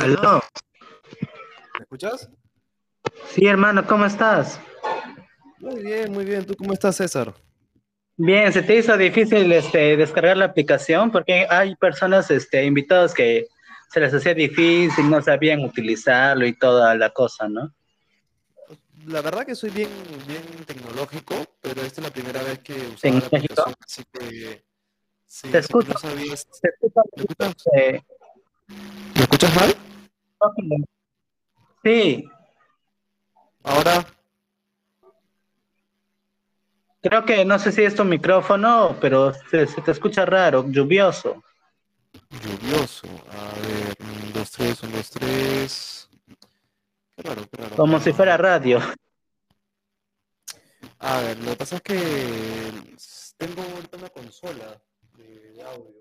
Aló. ¿Me escuchas? Sí, hermano, ¿cómo estás? Muy bien, muy bien. ¿Tú cómo estás, César? Bien, ¿se te hizo difícil este, descargar la aplicación? Porque hay personas, este, invitados que se les hacía difícil, no sabían utilizarlo y toda la cosa, ¿no? La verdad que soy bien, bien tecnológico, pero esta es la primera vez que usaba la ¿Tecnológico? aplicación, así que... sí, Te escucho. no sabía- ¿Se escucha? ¿Me escuchas? Eh, ¿Me escuchas mal? Sí, Ahora, creo que no sé si es tu micrófono, pero se, se te escucha raro, lluvioso. lluvioso. A ver, un, dos, tres, un, dos, tres. Qué raro, qué raro. Como si fuera radio. A ver, lo que pasa es que tengo ahorita una consola de, audio.